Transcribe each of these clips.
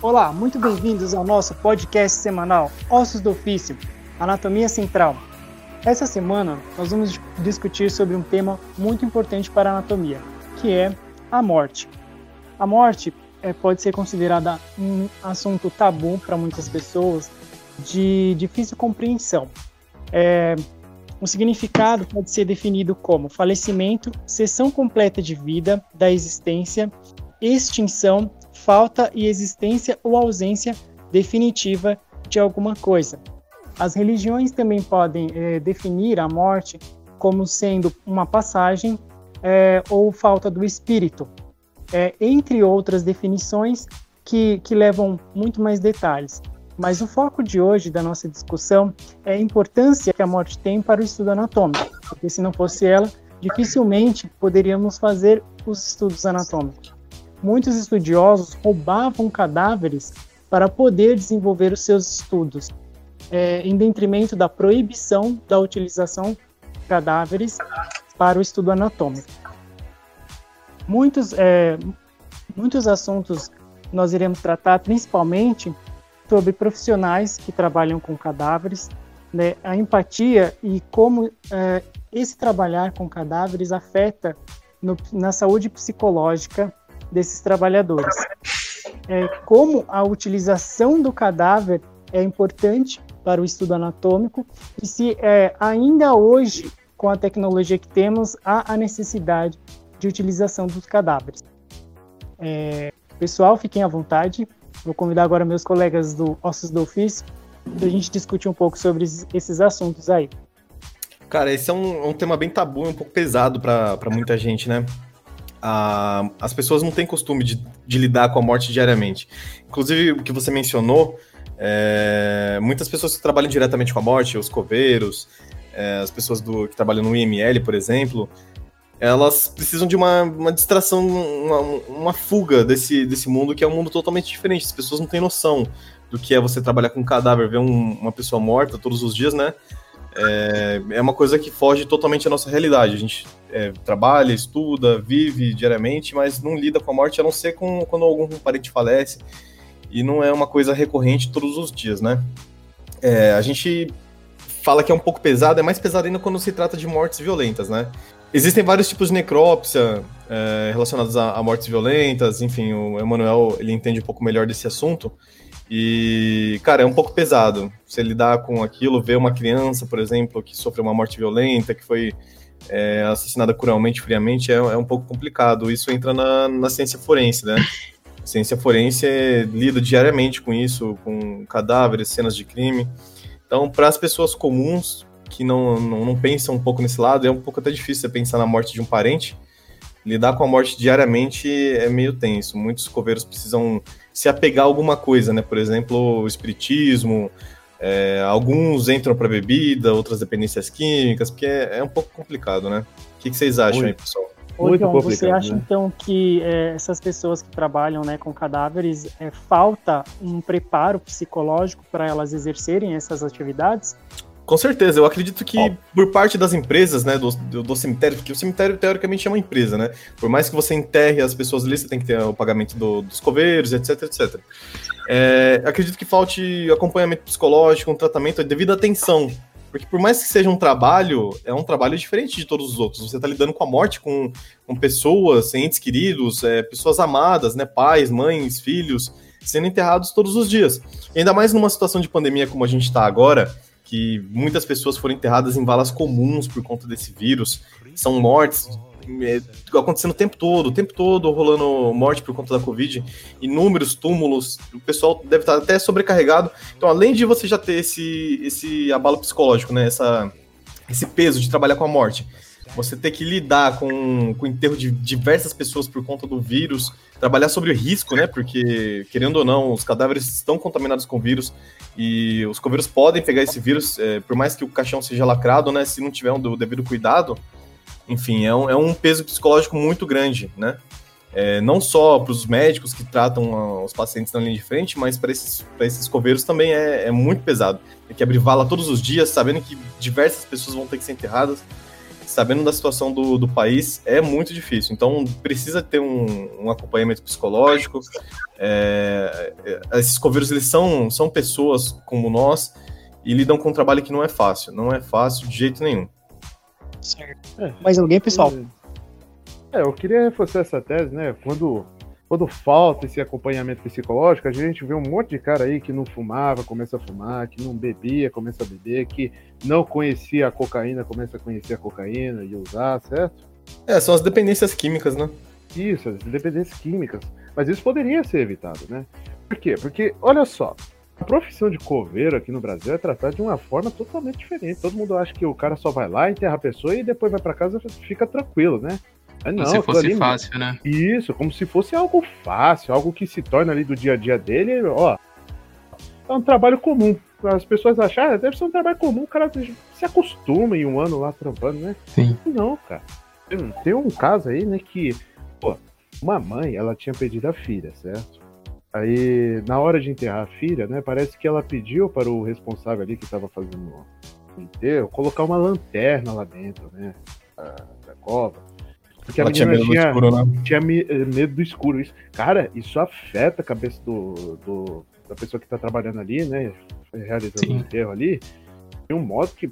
Olá, muito bem-vindos ao nosso podcast semanal Ossos do Ofício, Anatomia Central. Essa semana nós vamos discutir sobre um tema muito importante para a anatomia, que é a morte. A morte é, pode ser considerada um assunto tabu para muitas pessoas, de difícil compreensão. É, o significado pode ser definido como falecimento, cessão completa de vida, da existência, extinção, falta e existência ou ausência definitiva de alguma coisa. As religiões também podem é, definir a morte como sendo uma passagem é, ou falta do espírito, é, entre outras definições que, que levam muito mais detalhes. Mas o foco de hoje da nossa discussão é a importância que a morte tem para o estudo anatômico, porque se não fosse ela, dificilmente poderíamos fazer os estudos anatômicos. Muitos estudiosos roubavam cadáveres para poder desenvolver os seus estudos, é, em detrimento da proibição da utilização de cadáveres para o estudo anatômico. Muitos, é, muitos assuntos nós iremos tratar, principalmente sobre profissionais que trabalham com cadáveres, né, a empatia e como é, esse trabalhar com cadáveres afeta no, na saúde psicológica desses trabalhadores. É, como a utilização do cadáver é importante para o estudo anatômico e se é, ainda hoje, com a tecnologia que temos, há a necessidade de utilização dos cadáveres. É, pessoal, fiquem à vontade Vou convidar agora meus colegas do Ossos do Ofício para a gente discutir um pouco sobre esses assuntos aí. Cara, esse é um, um tema bem tabu, um pouco pesado para muita gente, né? Ah, as pessoas não têm costume de, de, lidar com a morte diariamente. Inclusive, o que você mencionou, é, muitas pessoas que trabalham diretamente com a morte, os coveiros, é, as pessoas do, que trabalham no IML, por exemplo, elas precisam de uma, uma distração, uma, uma, fuga desse, desse mundo que é um mundo totalmente diferente. As pessoas não têm noção do que é você trabalhar com um cadáver, ver um, uma pessoa morta todos os dias, né? É, é uma coisa que foge totalmente à nossa realidade. A gente é, trabalha, estuda, vive diariamente, mas não lida com a morte a não ser com, quando algum parente falece. E não é uma coisa recorrente todos os dias, né? É, a gente fala que é um pouco pesado, é mais pesado ainda quando se trata de mortes violentas, né? Existem vários tipos de necrópsia é, relacionados a, a, mortes violentas, enfim, o Emanuel ele entende um pouco melhor desse assunto. E, cara, é um pouco pesado você lidar com aquilo, ver uma criança, por exemplo, que sofreu uma morte violenta, que foi é, assassinada cruelmente, friamente, é, é, um pouco complicado. Isso entra na, na ciência forense, né? A ciência forense lida diariamente com isso, com cadáveres, cenas de crime. Então, para as pessoas comuns, que não, não, não pensam um pouco nesse lado, é um pouco até difícil você pensar na morte de um parente. Lidar com a morte diariamente é meio tenso. Muitos coveiros precisam se apegar a alguma coisa, né? Por exemplo, o espiritismo, é, alguns entram para bebida, outras dependências químicas, porque é, é, um pouco complicado, né? O que, que vocês acham Muito. aí, pessoal? Muito João, você acha né? então que é, essas pessoas que trabalham né, com cadáveres é, falta um preparo psicológico para elas exercerem essas atividades? Com certeza, eu acredito que oh. por parte das empresas, né, do, do, do, cemitério, porque o cemitério teoricamente é uma empresa, né? Por mais que você enterre as pessoas ali, você tem que ter o pagamento do, dos coveiros, etc, etc. É, acredito que falte acompanhamento psicológico, um tratamento, devido atenção. Porque por mais que seja um trabalho, é um trabalho diferente de todos os outros. Você está lidando com a morte, com, com pessoas, entes queridos, é, pessoas amadas, né? Pais, mães, filhos, sendo enterrados todos os dias. E ainda mais numa situação de pandemia como a gente está agora, que muitas pessoas foram enterradas em valas comuns por conta desse vírus. São mortes é, acontecendo o tempo todo, o tempo todo rolando morte por conta da Covid, inúmeros túmulos, o pessoal deve estar até sobrecarregado. Então, além de você já ter esse, esse abalo psicológico, né, essa, esse peso de trabalhar com a morte, você ter que lidar com, com o enterro de diversas pessoas por conta do vírus, trabalhar sobre o risco, né? Porque, querendo ou não, os cadáveres estão contaminados com vírus e os coveiros podem pegar esse vírus, é, por mais que o caixão seja lacrado, né? Se não tiver um devido cuidado, enfim, é um, é um peso psicológico muito grande, né? É, não só para os médicos que tratam os pacientes na linha de frente, mas para esses, esses coveiros também é, é muito pesado. Tem que abrir vala todos os dias, sabendo que diversas pessoas vão ter que ser enterradas. Sabendo da situação do, do país, é muito difícil. Então, precisa ter um, um acompanhamento psicológico. É, é, esses coveiros, eles são, são pessoas como nós e lidam com um trabalho que não é fácil. Não é fácil de jeito nenhum. Certo. É. Mais alguém, pessoal? É, eu queria reforçar essa tese, né? Quando quando falta esse acompanhamento psicológico, a gente vê um monte de cara aí que não fumava, começa a fumar, que não bebia, começa a beber, que não conhecia a cocaína, começa a conhecer a cocaína e usar, certo? É, são as dependências químicas, né? Isso, as dependências químicas. Mas isso poderia ser evitado, né? Por quê? Porque, olha só, a profissão de coveiro aqui no Brasil é tratada de uma forma totalmente diferente. Todo mundo acha que o cara só vai lá, enterra a pessoa e depois vai para casa e fica tranquilo, né? Ah, não, como se fosse ali, fácil, né? Isso, como se fosse algo fácil, algo que se torna ali do dia a dia dele, ó. É um trabalho comum. As pessoas acharem, ah, deve ser um trabalho comum, o cara se acostuma em um ano lá trampando, né? Sim. Não, cara. Tem um caso aí, né, que, pô, uma mãe, ela tinha pedido a filha, certo? Aí, na hora de enterrar a filha, né, parece que ela pediu para o responsável ali que estava fazendo o enterro colocar uma lanterna lá dentro, né, da, da cova. Porque Ela a menina tinha medo, tinha, do escuro, né? tinha eh, medo do escuro. Isso, cara, isso afeta a cabeça do, do da pessoa que tá trabalhando ali, né? Realizando o enterro ali. De um modo que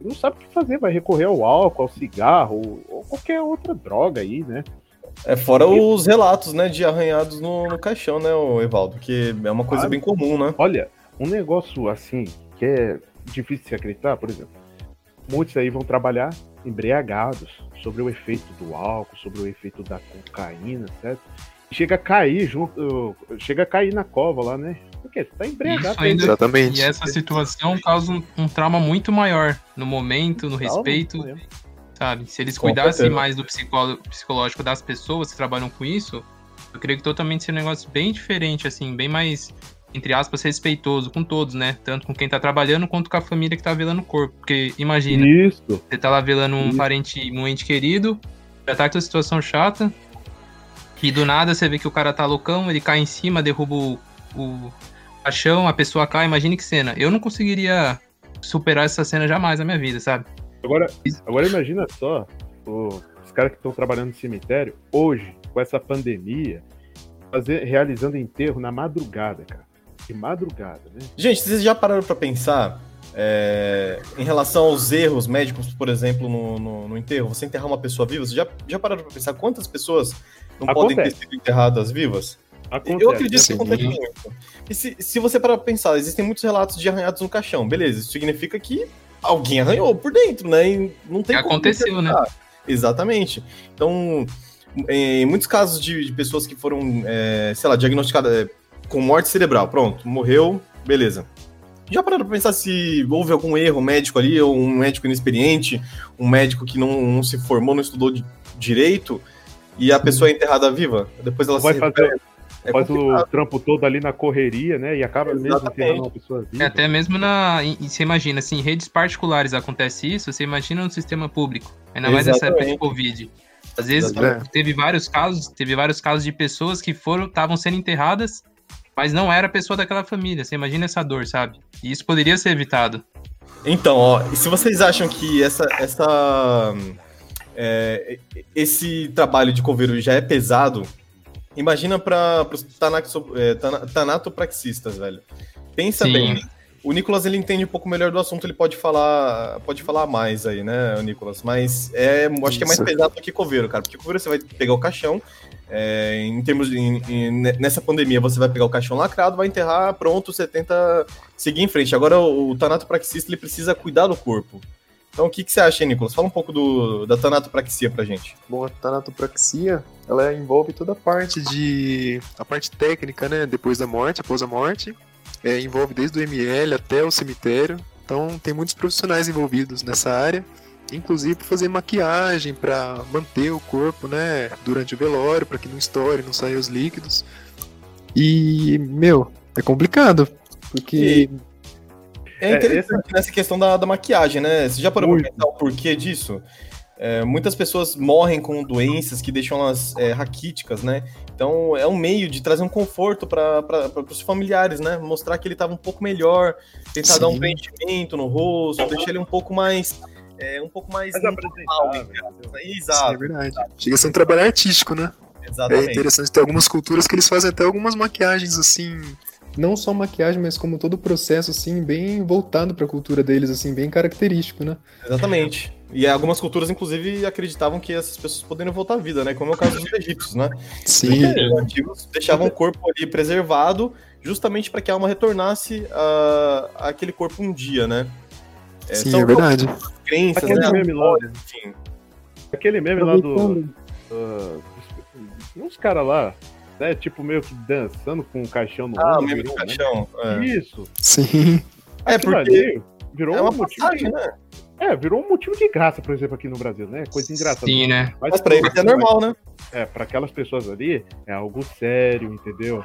não sabe o que fazer, vai recorrer ao álcool, ao cigarro, ou qualquer outra droga aí, né? É fora e... os relatos, né, de arranhados no, no caixão, né, o Evaldo? Que é uma coisa ah, bem comum, né? Olha, um negócio assim, que é difícil de se acreditar, por exemplo, muitos aí vão trabalhar embriagados sobre o efeito do álcool, sobre o efeito da cocaína, certo? chega a cair junto, chega a cair na cova lá, né? Porque tá embriagado. Ainda, Exatamente. E essa situação causa um, um, trauma muito maior no momento, no respeito, sabe? Se eles cuidassem mais do psicológico das pessoas que trabalham com isso, eu creio que totalmente seria um negócio bem diferente, assim, bem mais entre aspas, respeitoso com todos, né? Tanto com quem tá trabalhando quanto com a família que tá velando o corpo. Porque imagina, Isso. você tá lá velando um Isso. parente, um ente querido, já tá com a situação chata, e do nada você vê que o cara tá loucão, ele cai em cima, derruba o, o caixão, a pessoa cai, imagine que cena. Eu não conseguiria superar essa cena jamais na minha vida, sabe? Agora, agora imagina só, os caras que estão trabalhando no cemitério, hoje, com essa pandemia, fazer, realizando enterro na madrugada, cara de madrugada, né? Gente, vocês já pararam para pensar é, em relação aos erros médicos, por exemplo, no, no, no, enterro? Você enterrar uma pessoa viva, você já, já pararam para pensar quantas pessoas não Acontece. podem ter sido enterradas vivas? Acontece. Eu acredito que acontece muito. E se, se você parar pra pensar, existem muitos relatos de arranhados no caixão, beleza, isso significa que alguém arranhou por dentro, né? E não tem como aconteceu, né? Exatamente. Então, em muitos casos de, de pessoas que foram, é, sei lá, diagnosticadas com morte cerebral. Pronto, morreu, beleza. Já pararam pra pensar se houve algum erro médico ali, ou um médico inexperiente, um médico que não, não se formou, não estudou de direito, e a pessoa é enterrada viva? Depois ela Vai se fazer, é faz complicado. o trampo todo ali na correria, né? E acaba Exatamente. mesmo enterrando uma pessoa viva. É, até mesmo na. Você imagina, assim, em redes particulares acontece isso, você imagina no sistema público. Ainda mais nessa época de Covid. Às vezes teve vários casos, teve vários casos de pessoas que foram, estavam sendo enterradas mas não era pessoa daquela família. Você imagina essa dor, sabe? E isso poderia ser evitado. Então, ó, se vocês acham que essa, essa é, esse trabalho de coveiro já é pesado, imagina para os é, tanatopraxistas, velho. Pensa Sim. bem. O Nicolas ele entende um pouco melhor do assunto, ele pode falar, pode falar mais aí, né, Nicolas? Mas é, acho que é mais pesado do que coveiro, cara. Porque coveiro você vai pegar o caixão, é, em termos de, em, nessa pandemia, você vai pegar o caixão lacrado, vai enterrar, pronto, você tenta seguir em frente. Agora, o, o tanatopraxista ele precisa cuidar do corpo. Então, o que, que você acha, Nicolas? Fala um pouco do, da tanatopraxia pra gente. Bom, a tanatopraxia, ela envolve toda a parte de... a parte técnica, né? Depois da morte, após a morte. É, envolve desde o ML até o cemitério. Então, tem muitos profissionais envolvidos nessa área inclusive fazer maquiagem para manter o corpo, né, durante o velório, para que não estoure, não saia os líquidos. E, meu, é complicado, porque é interessante é, nessa questão da, da, maquiagem, né? Você já parou para pensar o porquê disso? É, muitas pessoas morrem com doenças que deixam elas é, raquíticas, né? Então é um meio de trazer um conforto para os familiares, né? Mostrar que ele estava um pouco melhor, tentar Sim. dar um preenchimento no rosto, deixar ele um pouco mais é um pouco mais. mais apresentável. Exato. Sim, é verdade. Chega a ser um trabalho artístico, né? Exatamente. É interessante ter algumas culturas que eles fazem até algumas maquiagens assim. Não só maquiagem, mas como todo o processo, assim, bem voltado para a cultura deles, assim, bem característico, né? Exatamente. E algumas culturas, inclusive, acreditavam que essas pessoas poderiam voltar à vida, né? Como é o caso dos egípcios, né? Sim. Porque os antigos deixavam o corpo ali preservado justamente para que a alma retornasse a, a, aquele corpo um dia, né? É, Sim, é verdade. Crenças, Aquele né? meme lá, enfim. Aquele meme lá do... Uh, uns caras lá, né? Tipo, meio que dançando com um caixão no Ah, o meme do caixão. Né? É. Isso. Sim. É, porque... Virou é uma um motivo passagem, de... né? É, virou um motivo de graça, por exemplo, aqui no Brasil, né? Coisa engraçada. Sim, né? Mas, Mas pra eles é normal, né? É, pra aquelas pessoas ali, é algo sério, entendeu?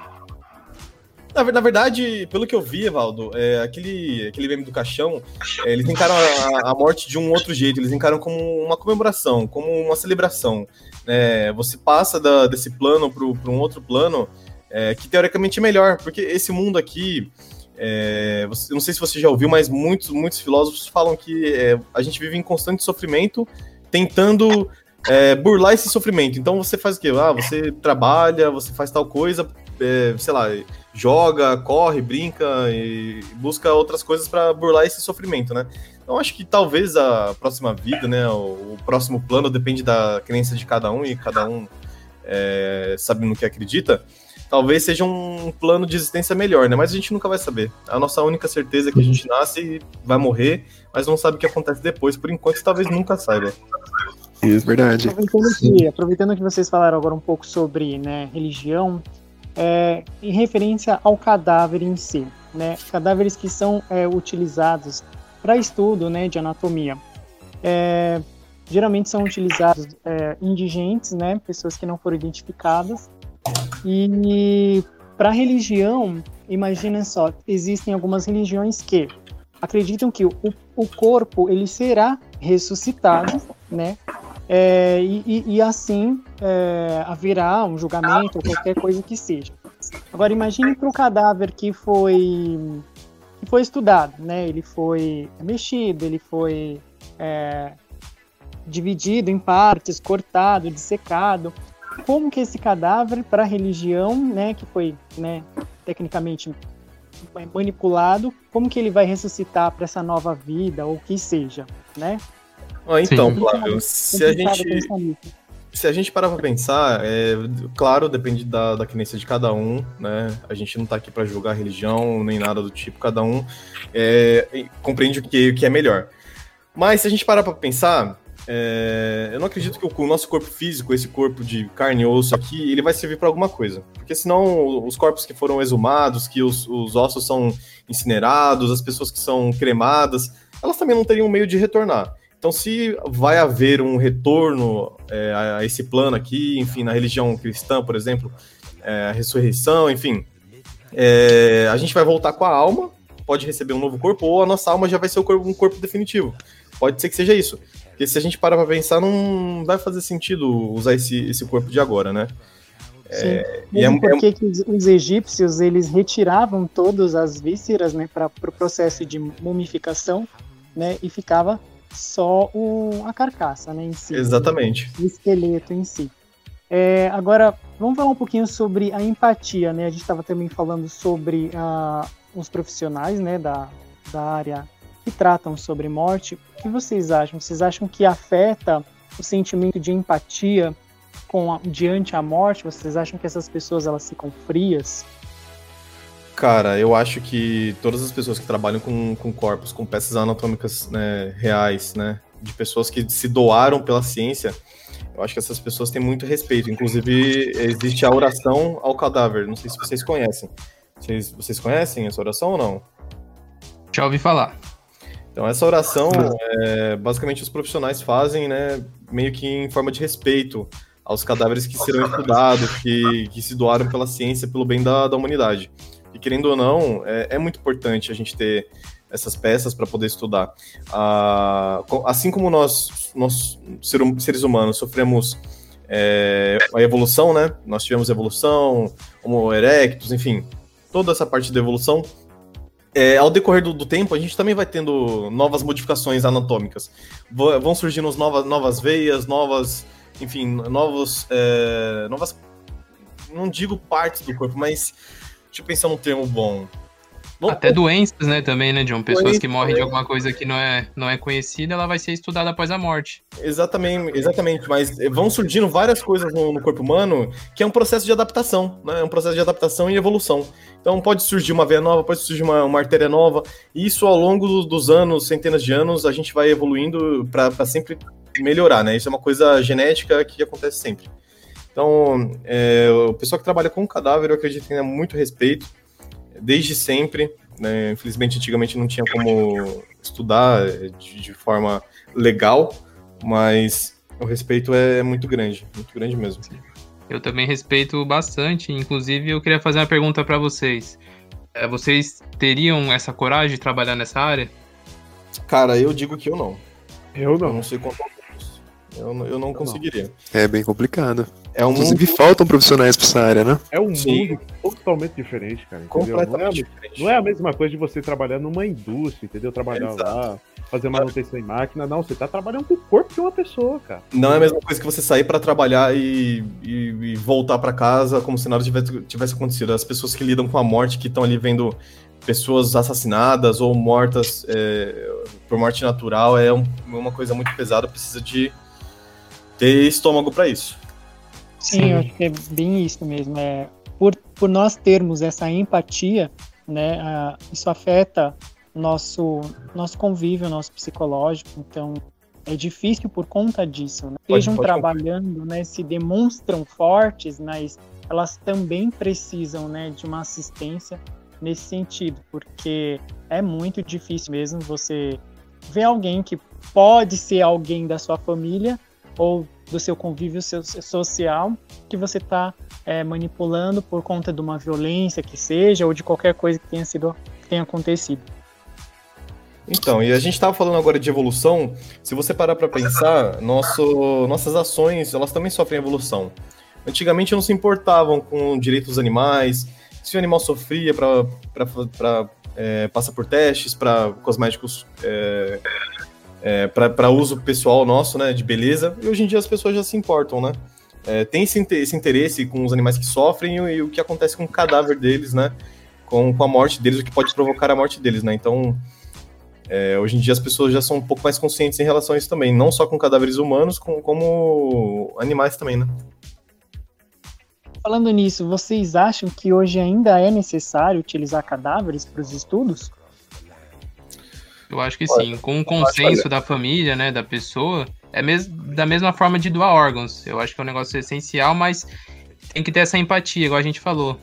Na, na verdade, pelo que eu vi, Evaldo, é, aquele, aquele meme do caixão, é, eles encaram a, a, morte de um outro jeito, eles encaram como uma comemoração, como uma celebração. É, você passa da, desse plano para um outro plano é, que teoricamente é melhor, porque esse mundo aqui, é, você, não sei se você já ouviu, mas muitos, muitos filósofos falam que é, a gente vive em constante sofrimento, tentando burlar esse sofrimento. Então você faz o quê? Ah, você trabalha, você faz tal coisa, sei lá, joga, corre, brinca e busca outras coisas para burlar esse sofrimento, né? Então acho que talvez a próxima vida, né, o, o, próximo plano depende da crença de cada um e cada um é, sabe no que acredita. Talvez seja um plano de existência melhor, né? Mas a gente nunca vai saber. A nossa única certeza é que a gente nasce e vai morrer, mas não sabe o que acontece depois. Por enquanto, talvez nunca saiba. Isso, verdade. Aproveitando que, aproveitando que vocês falaram agora um pouco sobre né, religião, é, em referência ao cadáver em si, né? Cadáveres que são é, utilizados para estudo, né, de anatomia. É, geralmente são utilizados é, indigentes, né, pessoas que não foram identificadas. E para religião, imaginem só, existem algumas religiões que acreditam que o, o corpo ele será ressuscitado, né? É, e, e, assim é, haverá um julgamento ou qualquer coisa que seja. Agora imagine para o cadáver que foi que foi estudado, né? Ele foi mexido, ele foi é, dividido em partes, cortado, dissecado. Como que esse cadáver para a religião, né, que foi, né, tecnicamente manipulado, como que ele vai ressuscitar para essa nova vida ou que seja, né? Ah, então, Flávio, se a gente. Se a gente parar para pensar, é, claro, depende da, da crença de cada um, né? A gente não está aqui para julgar religião nem nada do tipo, cada um é, compreende o que, o que é melhor. Mas se a gente parar para pensar, é, eu não acredito que o, o, nosso corpo físico, esse corpo de carne e osso aqui, ele vai servir para alguma coisa. Porque senão os corpos que foram exumados, que os, os ossos são incinerados, as pessoas que são cremadas, elas também não teriam meio de retornar. Então, se vai haver um retorno é, a esse plano aqui, enfim, na religião cristã, por exemplo, é, a ressurreição, enfim, é, a gente vai voltar com a alma, pode receber um novo corpo, ou a nossa alma já vai ser um corpo, um corpo definitivo. Pode ser que seja isso. Porque se a gente parar para pensar, não vai fazer sentido usar esse, esse corpo de agora, né? É, Sim. É, porque é... os egípcios eles retiravam todas as vísceras né, para o pro processo de mumificação né, e ficava só o, a carcaça né, em si. Exatamente. O esqueleto em si. É, agora, vamos falar um pouquinho sobre a empatia. Né? A gente estava também falando sobre uh, os profissionais né, da, da área que tratam sobre morte. O que vocês acham? Vocês acham que afeta o sentimento de empatia com a, diante a morte? Vocês acham que essas pessoas elas ficam frias? Cara, eu acho que todas as pessoas que trabalham com, com corpos, com peças anatômicas né, reais, né, de pessoas que se doaram pela ciência, eu acho que essas pessoas têm muito respeito. Inclusive, existe a oração ao cadáver. Não sei se vocês conhecem. Vocês, vocês conhecem essa oração ou não? Já ouvi falar. Então, essa oração, é, basicamente, os profissionais fazem, né, meio que em forma de respeito aos cadáveres que serão estudados, que, que se doaram pela ciência, pelo bem da, da humanidade. E querendo ou não, é, é muito importante a gente ter essas peças para poder estudar. Ah, assim como nós, nós seres humanos, sofremos é, a evolução, né? Nós tivemos evolução, Homo erectus, enfim, toda essa parte da evolução. é, ao decorrer do, do, tempo, a gente também vai tendo novas modificações anatômicas. V vão surgindo novas, novas veias, novas, enfim, novos, é, novas, não digo partes do corpo, mas deixa eu pensar num termo bom. Até doenças, né, também, né, John? Pessoas que morrem de alguma coisa que não é, não é conhecida, ela vai ser estudada após a morte. Exatamente, exatamente. Mas vão surgindo várias coisas no, no corpo humano que é um processo de adaptação, né? É um processo de adaptação e evolução. Então pode surgir uma veia nova, pode surgir uma, uma artéria nova. E isso ao longo do, dos anos, centenas de anos, a gente vai evoluindo para sempre melhorar, né? Isso é uma coisa genética que acontece sempre. Então, é, o pessoal que trabalha com cadáver, eu acredito que tenha muito respeito desde sempre. Né? Infelizmente, antigamente não tinha como estudar de, de, forma legal, mas o respeito é muito grande, muito grande mesmo. Eu também respeito bastante. Inclusive, eu queria fazer uma pergunta para vocês. É, vocês teriam essa coragem de trabalhar nessa área? Cara, eu digo que eu não. Eu não. Eu não sei quanto eu, eu não conseguiria. É bem complicado. É um Inclusive, mundo... faltam profissionais pra essa área, né? É um Sim. mundo totalmente diferente, cara. Completamente não é, diferente. Não é a mesma coisa de você trabalhar numa indústria, entendeu? Trabalhar Exato. lá, fazer manutenção em máquina. Não, você tá trabalhando com o corpo de uma pessoa, cara. Não é a mesma coisa que você sair para trabalhar e, e, e voltar para casa como se nada tivesse, tivesse acontecido. As pessoas que lidam com a morte, que estão ali vendo pessoas assassinadas ou mortas é, por morte natural, é um, uma coisa muito pesada, precisa de ter estômago para isso. Sim, Sim, eu acho que é bem isso mesmo. É, por, por nós termos essa empatia, né, uh, isso afeta nosso, nosso convívio, nosso psicológico. Então, é difícil por conta disso. Né? Estejam trabalhando, né, se demonstram fortes, mas elas também precisam né, de uma assistência nesse sentido, porque é muito difícil mesmo você ver alguém que pode ser alguém da sua família ou do seu convívio social que você está é, manipulando por conta de uma violência que seja ou de qualquer coisa que tenha sido que tenha acontecido. Então, e a gente estava falando agora de evolução. Se você parar para pensar, nosso, nossas ações elas também sofrem evolução. Antigamente não se importavam com direitos dos animais, se o animal sofria para é, passar por testes, para cosméticos é, é, para uso pessoal nosso, né, de beleza, e hoje em dia as pessoas já se importam, né? É, tem esse, esse, interesse com os animais que sofrem e, e, o que acontece com o cadáver deles, né? Com, com, a morte deles, o que pode provocar a morte deles, né? Então, é, hoje em dia as pessoas já são um pouco mais conscientes em relação a isso também, não só com cadáveres humanos, com, como animais também, né? Falando nisso, vocês acham que hoje ainda é necessário utilizar cadáveres para os estudos? Eu acho que sim. Com o consenso da família, né, da pessoa, é mes da mesma forma de doar órgãos. Eu acho que é um negócio essencial, mas tem que ter essa empatia, igual a gente falou,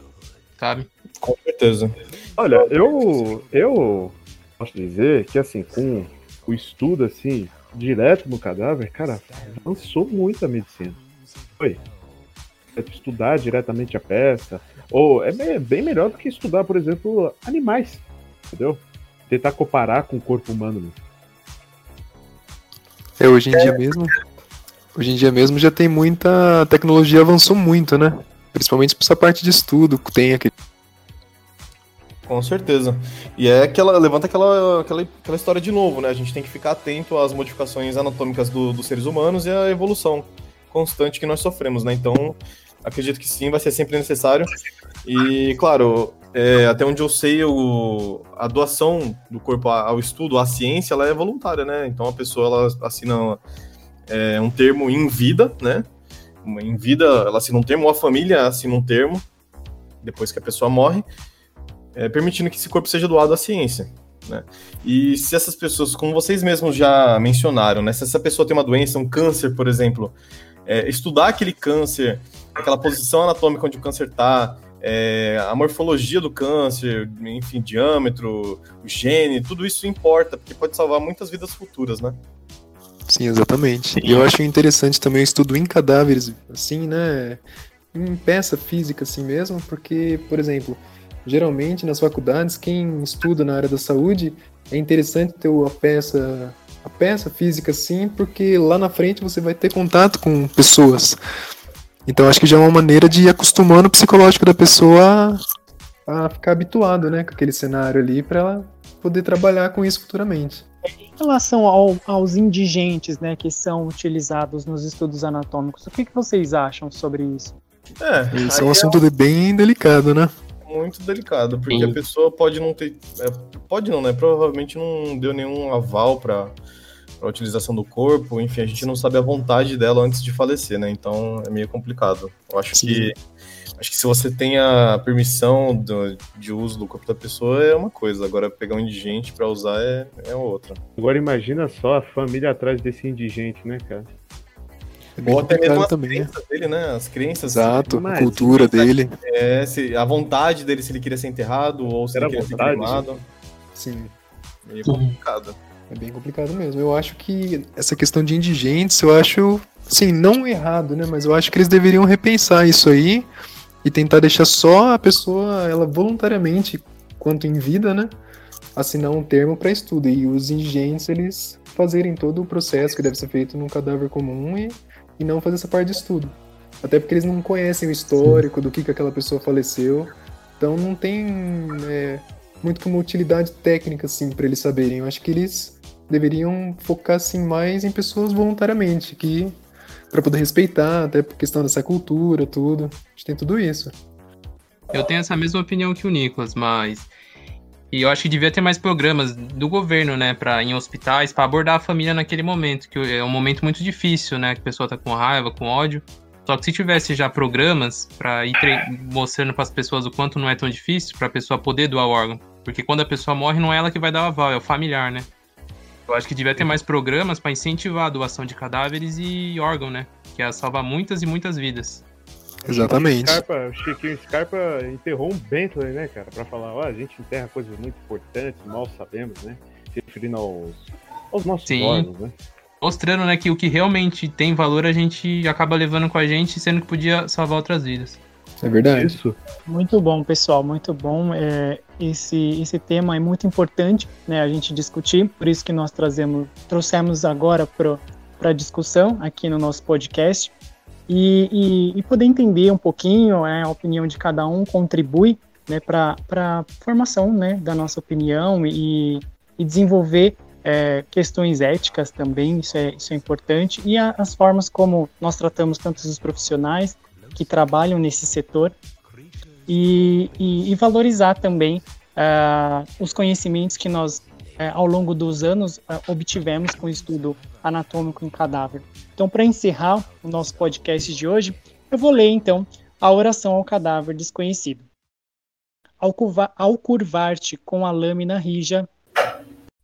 sabe? Com certeza. Olha, eu, eu posso dizer que, assim, com o estudo, assim, direto no cadáver, cara, avançou muito a medicina. Foi. Estudar diretamente a peça, ou é bem melhor do que estudar, por exemplo, animais, entendeu? Tentar comparar com o corpo humano. Né? É, hoje em dia mesmo. Hoje em dia mesmo já tem muita. A tecnologia avançou muito, né? Principalmente pra essa parte de estudo, tem aqui. Com certeza. E é aquela. Levanta aquela, aquela, aquela história de novo, né? A gente tem que ficar atento às modificações anatômicas do, dos seres humanos e à evolução constante que nós sofremos, né? Então, acredito que sim, vai ser sempre necessário. E, claro, é, até onde eu sei, o, a doação do corpo ao estudo, à ciência, ela é voluntária, né? Então a pessoa ela assina é, um termo em vida, né? Em vida, ela assina um termo, ou a família assina um termo, depois que a pessoa morre, é, permitindo que esse corpo seja doado à ciência. Né? E se essas pessoas, como vocês mesmos já mencionaram, né? Se essa pessoa tem uma doença, um câncer, por exemplo, é, estudar aquele câncer, aquela posição anatômica onde o câncer está, é, a morfologia do câncer, enfim, diâmetro, o gene, tudo isso importa, porque pode salvar muitas vidas futuras, né? Sim, exatamente. E eu acho interessante também o estudo em cadáveres, assim, né? Em peça física, assim mesmo, porque, por exemplo, geralmente nas faculdades, quem estuda na área da saúde, é interessante ter a peça, a peça física, assim, porque lá na frente você vai ter contato com pessoas. Então acho que já é uma maneira de ir acostumando o psicológico da pessoa a ficar habituado, né, com aquele cenário ali para ela poder trabalhar com isso futuramente. Em relação ao, aos indigentes, né, que são utilizados nos estudos anatômicos, o que, que vocês acham sobre isso? É, isso é um assunto é... bem delicado, né? Muito delicado, porque Sim. a pessoa pode não ter, é, pode não, né? Provavelmente não deu nenhum aval para a utilização do corpo, enfim, a gente não sabe a vontade dela antes de falecer, né? Então é meio complicado. Eu acho Sim. que Acho que se você tem a permissão do, de uso do corpo da pessoa é uma coisa, agora pegar um indigente para usar é, é outra. Agora imagina só a família atrás desse indigente, né, cara? É Ou até mesmo as também. crenças dele, né? As crenças. Exato, a cultura dele. É, se, a vontade dele, se ele queria ser enterrado ou se Era ele queria vontade, ser queimado. Sim. Meio complicado. É bem complicado mesmo. Eu acho que essa questão de indigentes, eu acho, sim, não errado, né? Mas eu acho que eles deveriam repensar isso aí e tentar deixar só a pessoa, ela voluntariamente, quanto em vida, né, assinar um termo para estudo e os indigentes eles fazerem todo o processo que deve ser feito num cadáver comum e, e não fazer essa parte de estudo. Até porque eles não conhecem o histórico do que, que aquela pessoa faleceu, então não tem é, muito como utilidade técnica assim para eles saberem. Eu acho que eles deveriam focar assim mais em pessoas voluntariamente que para poder respeitar, até por questão dessa cultura, tudo. A gente tem tudo isso. Eu tenho essa mesma opinião que o Nicolas, mas e eu acho que devia ter mais programas do governo, né, para em hospitais, para abordar a família naquele momento, que é um momento muito difícil, né, que a pessoa tá com raiva, com ódio. Só que se tivesse já programas para ir mostrando para as pessoas o quanto não é tão difícil, para a pessoa poder doar o órgão, porque quando a pessoa morre não é ela que vai dar o aval, é o familiar, né? Eu acho que devia ter mais programas para incentivar a doação de cadáveres e órgão, né? Que ia salvar muitas e mutas vidas. Exatamente. O, Scarpa, o Chiquinho Scarpa enterrou um Bentley, né, cara? Pra falar, ó, a gente enterra coisas muito importantes, mal sabemos, né? Se referindo aos, aos nossos Sim. órgãos, né? Mostrando, né, que o que realmente tem valor a gente acaba levando com a gente, sendo que podia salvar outras vidas. É verdade. Isso. Muito bom, pessoal, muito bom. É, esse, esse tema é muito importante né, a gente discutir, por isso que nós trazemos, trouxemos agora para a discussão aqui no nosso podcast. E, e, e poder entender um pouquinho né, a opinião de cada um contribui né, para a formação né, da nossa opinião e, e desenvolver é, questões éticas também, isso é, isso é importante, e a, as formas como nós tratamos tanto os profissionais que trabalham nesse setor e, e, e valorizar também uh, os conhecimentos que nós, uh, ao longo dos anos, uh, obtivemos com o estudo anatômico em cadáver. Então, para encerrar o nosso podcast de hoje, eu vou ler então a oração ao cadáver desconhecido. Ao, ao curvar-te com a lâmina rija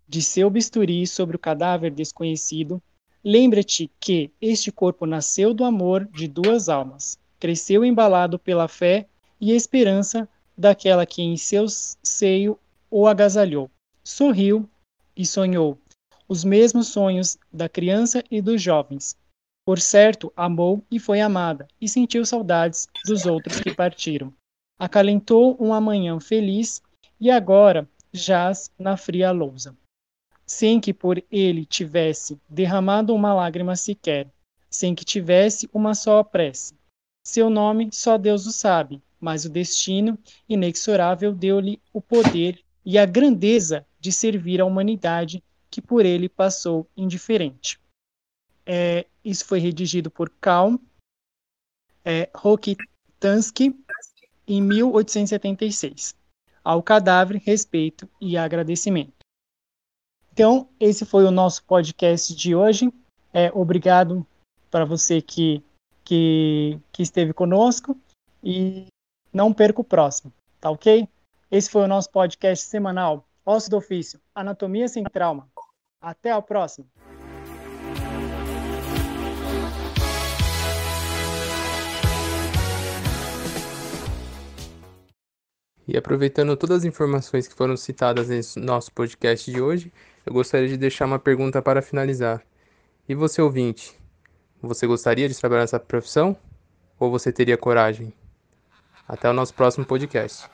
de seu bisturi sobre o cadáver desconhecido, lembra-te que este corpo nasceu do amor de duas almas, cresceu embalado pela fé e esperança daquela que em seu seio o agasalhou. Sorriu e sonhou os mesmos sonhos da criança e dos jovens. Por certo, amou e foi amada, e sentiu saudades dos outros que partiram. Acalentou uma manhã feliz e agora jaz na fria lousa. Sem que por ele tivesse derramado uma lágrima sequer, sem que tivesse uma só prece, seu nome só Deus o sabe, mas o destino inexorável deu-lhe o poder e a grandeza de servir a humanidade que por ele passou indiferente. É, isso foi redigido por Karl é, Rokitansky em 1876. Ao cadáver, respeito e agradecimento. Então, esse foi o nosso podcast de hoje. É, obrigado para você que que, que esteve conosco e não perca o próximo, tá ok? Esse foi o nosso podcast semanal, Osso do Ofício, Anatomia Sem Trauma. Até a próxima! E aproveitando todas as informações que foram citadas nesse nosso podcast de hoje, eu gostaria de deixar uma pergunta para finalizar. E você ouvinte, você gostaria de trabalhar nessa profissão? Ou você teria coragem? Até o nosso próximo podcast.